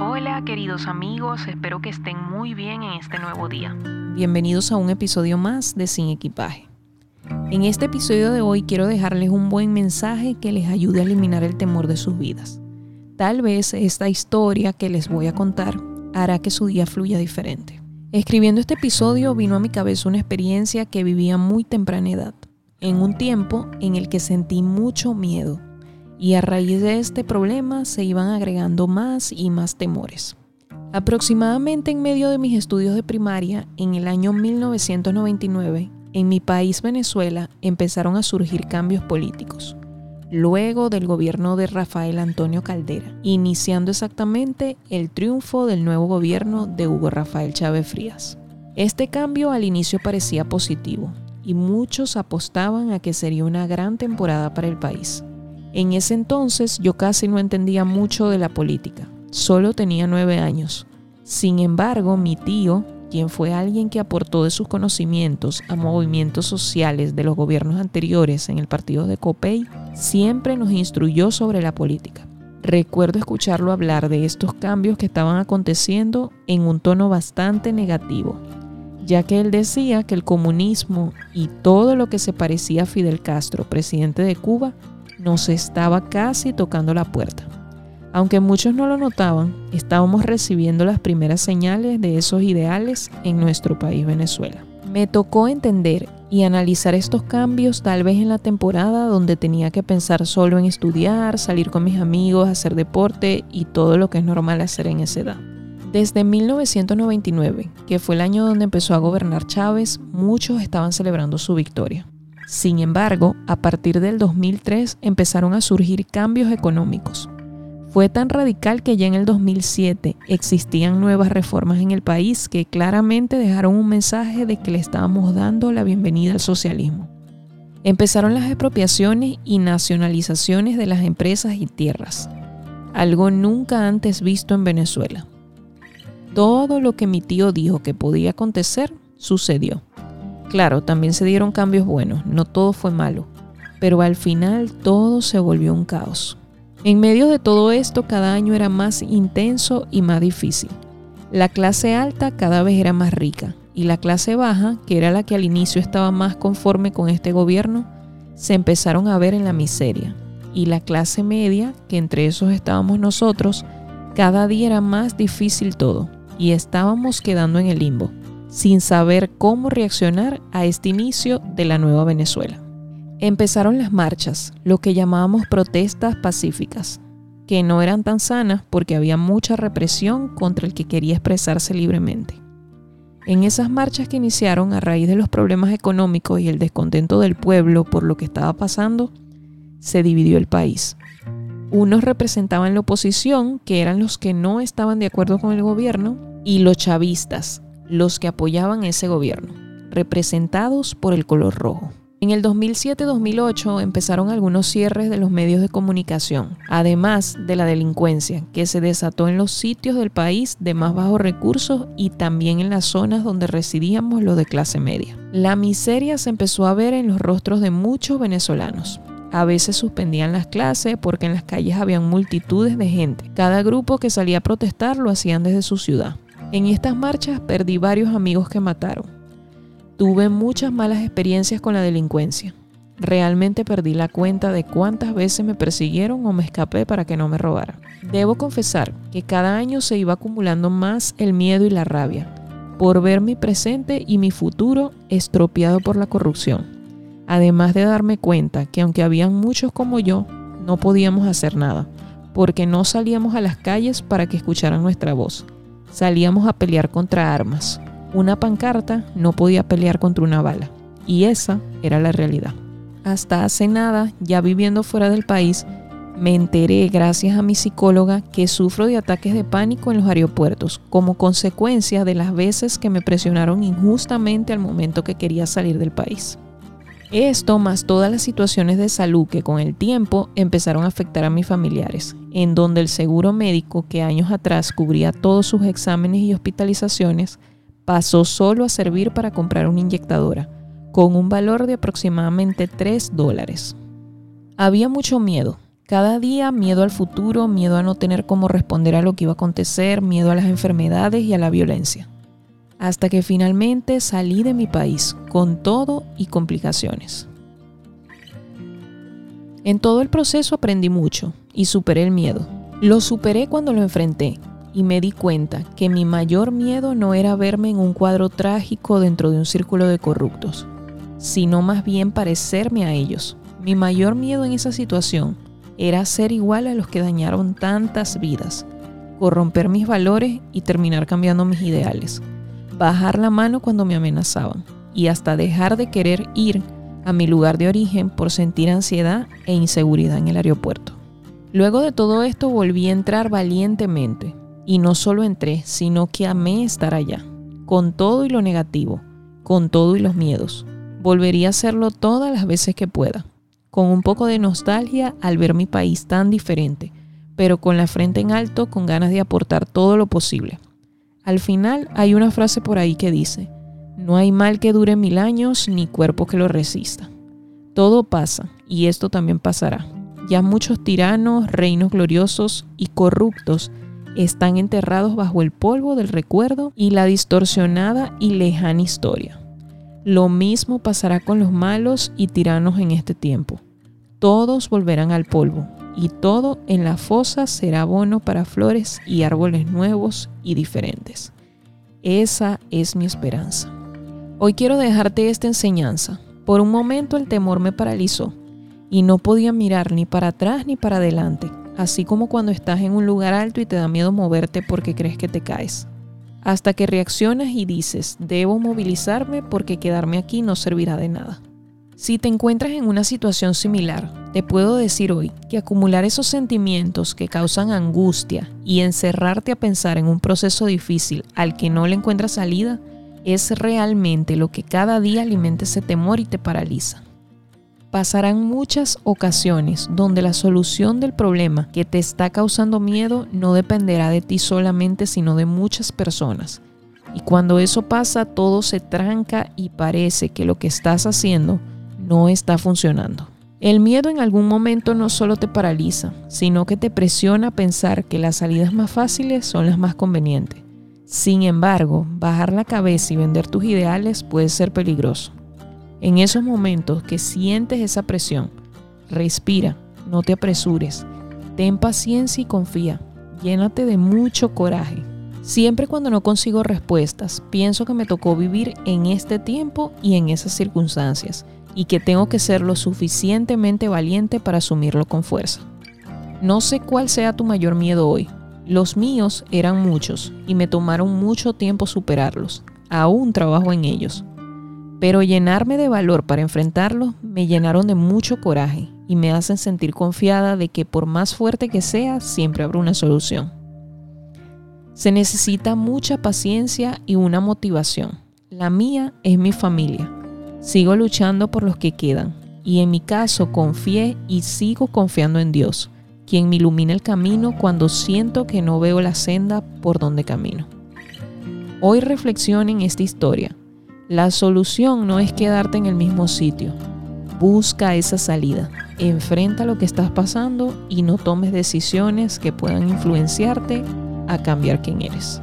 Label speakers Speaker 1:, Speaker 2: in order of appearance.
Speaker 1: Hola queridos amigos, espero que estén muy bien en este nuevo día.
Speaker 2: Bienvenidos a un episodio más de Sin Equipaje. En este episodio de hoy quiero dejarles un buen mensaje que les ayude a eliminar el temor de sus vidas. Tal vez esta historia que les voy a contar hará que su día fluya diferente. Escribiendo este episodio vino a mi cabeza una experiencia que vivía muy temprana edad, en un tiempo en el que sentí mucho miedo y a raíz de este problema se iban agregando más y más temores. Aproximadamente en medio de mis estudios de primaria, en el año 1999, en mi país Venezuela empezaron a surgir cambios políticos, luego del gobierno de Rafael Antonio Caldera, iniciando exactamente el triunfo del nuevo gobierno de Hugo Rafael Chávez Frías. Este cambio al inicio parecía positivo y muchos apostaban a que sería una gran temporada para el país. En ese entonces yo casi no entendía mucho de la política, solo tenía nueve años. Sin embargo, mi tío, quien fue alguien que aportó de sus conocimientos a movimientos sociales de los gobiernos anteriores en el partido de Copey, siempre nos instruyó sobre la política. Recuerdo escucharlo hablar de estos cambios que estaban aconteciendo en un tono bastante negativo, ya que él decía que el comunismo y todo lo que se parecía a Fidel Castro, presidente de Cuba, nos estaba casi tocando la puerta. Aunque muchos no lo notaban, estábamos recibiendo las primeras señales de esos ideales en nuestro país Venezuela. Me tocó entender y analizar estos cambios tal vez en la temporada donde tenía que pensar solo en estudiar, salir con mis amigos, hacer deporte y todo lo que es normal hacer en esa edad. Desde 1999, que fue el año donde empezó a gobernar Chávez, muchos estaban celebrando su victoria. Sin embargo, a partir del 2003 empezaron a surgir cambios económicos. Fue tan radical que ya en el 2007 existían nuevas reformas en el país que claramente dejaron un mensaje de que le estábamos dando la bienvenida al socialismo. Empezaron las expropiaciones y nacionalizaciones de las empresas y tierras, algo nunca antes visto en Venezuela. Todo lo que mi tío dijo que podía acontecer sucedió. Claro, también se dieron cambios buenos, no todo fue malo, pero al final todo se volvió un caos. En medio de todo esto, cada año era más intenso y más difícil. La clase alta cada vez era más rica y la clase baja, que era la que al inicio estaba más conforme con este gobierno, se empezaron a ver en la miseria. Y la clase media, que entre esos estábamos nosotros, cada día era más difícil todo y estábamos quedando en el limbo sin saber cómo reaccionar a este inicio de la nueva Venezuela. Empezaron las marchas, lo que llamábamos protestas pacíficas, que no eran tan sanas porque había mucha represión contra el que quería expresarse libremente. En esas marchas que iniciaron a raíz de los problemas económicos y el descontento del pueblo por lo que estaba pasando, se dividió el país. Unos representaban la oposición, que eran los que no estaban de acuerdo con el gobierno, y los chavistas, los que apoyaban ese gobierno, representados por el color rojo. En el 2007-2008 empezaron algunos cierres de los medios de comunicación, además de la delincuencia que se desató en los sitios del país de más bajos recursos y también en las zonas donde residíamos los de clase media. La miseria se empezó a ver en los rostros de muchos venezolanos. A veces suspendían las clases porque en las calles habían multitudes de gente. Cada grupo que salía a protestar lo hacían desde su ciudad. En estas marchas perdí varios amigos que mataron. Tuve muchas malas experiencias con la delincuencia. Realmente perdí la cuenta de cuántas veces me persiguieron o me escapé para que no me robaran. Debo confesar que cada año se iba acumulando más el miedo y la rabia por ver mi presente y mi futuro estropeado por la corrupción. Además de darme cuenta que aunque habían muchos como yo, no podíamos hacer nada, porque no salíamos a las calles para que escucharan nuestra voz salíamos a pelear contra armas. Una pancarta no podía pelear contra una bala. Y esa era la realidad. Hasta hace nada, ya viviendo fuera del país, me enteré, gracias a mi psicóloga, que sufro de ataques de pánico en los aeropuertos, como consecuencia de las veces que me presionaron injustamente al momento que quería salir del país. Esto más todas las situaciones de salud que con el tiempo empezaron a afectar a mis familiares, en donde el seguro médico que años atrás cubría todos sus exámenes y hospitalizaciones, pasó solo a servir para comprar una inyectadora, con un valor de aproximadamente 3 dólares. Había mucho miedo, Cada día miedo al futuro, miedo a no tener cómo responder a lo que iba a acontecer, miedo a las enfermedades y a la violencia. Hasta que finalmente salí de mi país, con todo y complicaciones. En todo el proceso aprendí mucho y superé el miedo. Lo superé cuando lo enfrenté y me di cuenta que mi mayor miedo no era verme en un cuadro trágico dentro de un círculo de corruptos, sino más bien parecerme a ellos. Mi mayor miedo en esa situación era ser igual a los que dañaron tantas vidas, corromper mis valores y terminar cambiando mis ideales, bajar la mano cuando me amenazaban y hasta dejar de querer ir a mi lugar de origen por sentir ansiedad e inseguridad en el aeropuerto. Luego de todo esto volví a entrar valientemente, y no solo entré, sino que amé estar allá, con todo y lo negativo, con todo y los miedos. Volvería a hacerlo todas las veces que pueda, con un poco de nostalgia al ver mi país tan diferente, pero con la frente en alto, con ganas de aportar todo lo posible. Al final hay una frase por ahí que dice, no hay mal que dure mil años ni cuerpo que lo resista. Todo pasa y esto también pasará. Ya muchos tiranos, reinos gloriosos y corruptos están enterrados bajo el polvo del recuerdo y la distorsionada y lejana historia. Lo mismo pasará con los malos y tiranos en este tiempo. Todos volverán al polvo y todo en la fosa será bono para flores y árboles nuevos y diferentes. Esa es mi esperanza. Hoy quiero dejarte esta enseñanza. Por un momento el temor me paralizó y no podía mirar ni para atrás ni para adelante, así como cuando estás en un lugar alto y te da miedo moverte porque crees que te caes. Hasta que reaccionas y dices, debo movilizarme porque quedarme aquí no servirá de nada. Si te encuentras en una situación similar, te puedo decir hoy que acumular esos sentimientos que causan angustia y encerrarte a pensar en un proceso difícil al que no le encuentras salida es realmente lo que cada día alimenta ese temor y te paraliza. Pasarán muchas ocasiones donde la solución del problema que te está causando miedo no dependerá de ti solamente, sino de muchas personas. Y cuando eso pasa, todo se tranca y parece que lo que estás haciendo no está funcionando. El miedo en algún momento no solo te paraliza, sino que te presiona a pensar que las salidas más fáciles son las más convenientes. Sin embargo, bajar la cabeza y vender tus ideales puede ser peligroso. En esos momentos que sientes esa presión, respira, no te apresures, ten paciencia y confía, llénate de mucho coraje. Siempre cuando no consigo respuestas, pienso que me tocó vivir en este tiempo y en esas circunstancias, y que tengo que ser lo suficientemente valiente para asumirlo con fuerza. No sé cuál sea tu mayor miedo hoy, los míos eran muchos y me tomaron mucho tiempo superarlos. Aún trabajo en ellos. Pero llenarme de valor para enfrentarlos me llenaron de mucho coraje y me hacen sentir confiada de que por más fuerte que sea, siempre habrá una solución. Se necesita mucha paciencia y una motivación. La mía es mi familia. Sigo luchando por los que quedan y en mi caso confié y sigo confiando en Dios quien me ilumina el camino cuando siento que no veo la senda por donde camino. Hoy reflexiona en esta historia. La solución no es quedarte en el mismo sitio. Busca esa salida. Enfrenta lo que estás pasando y no tomes decisiones que puedan influenciarte a cambiar quién eres.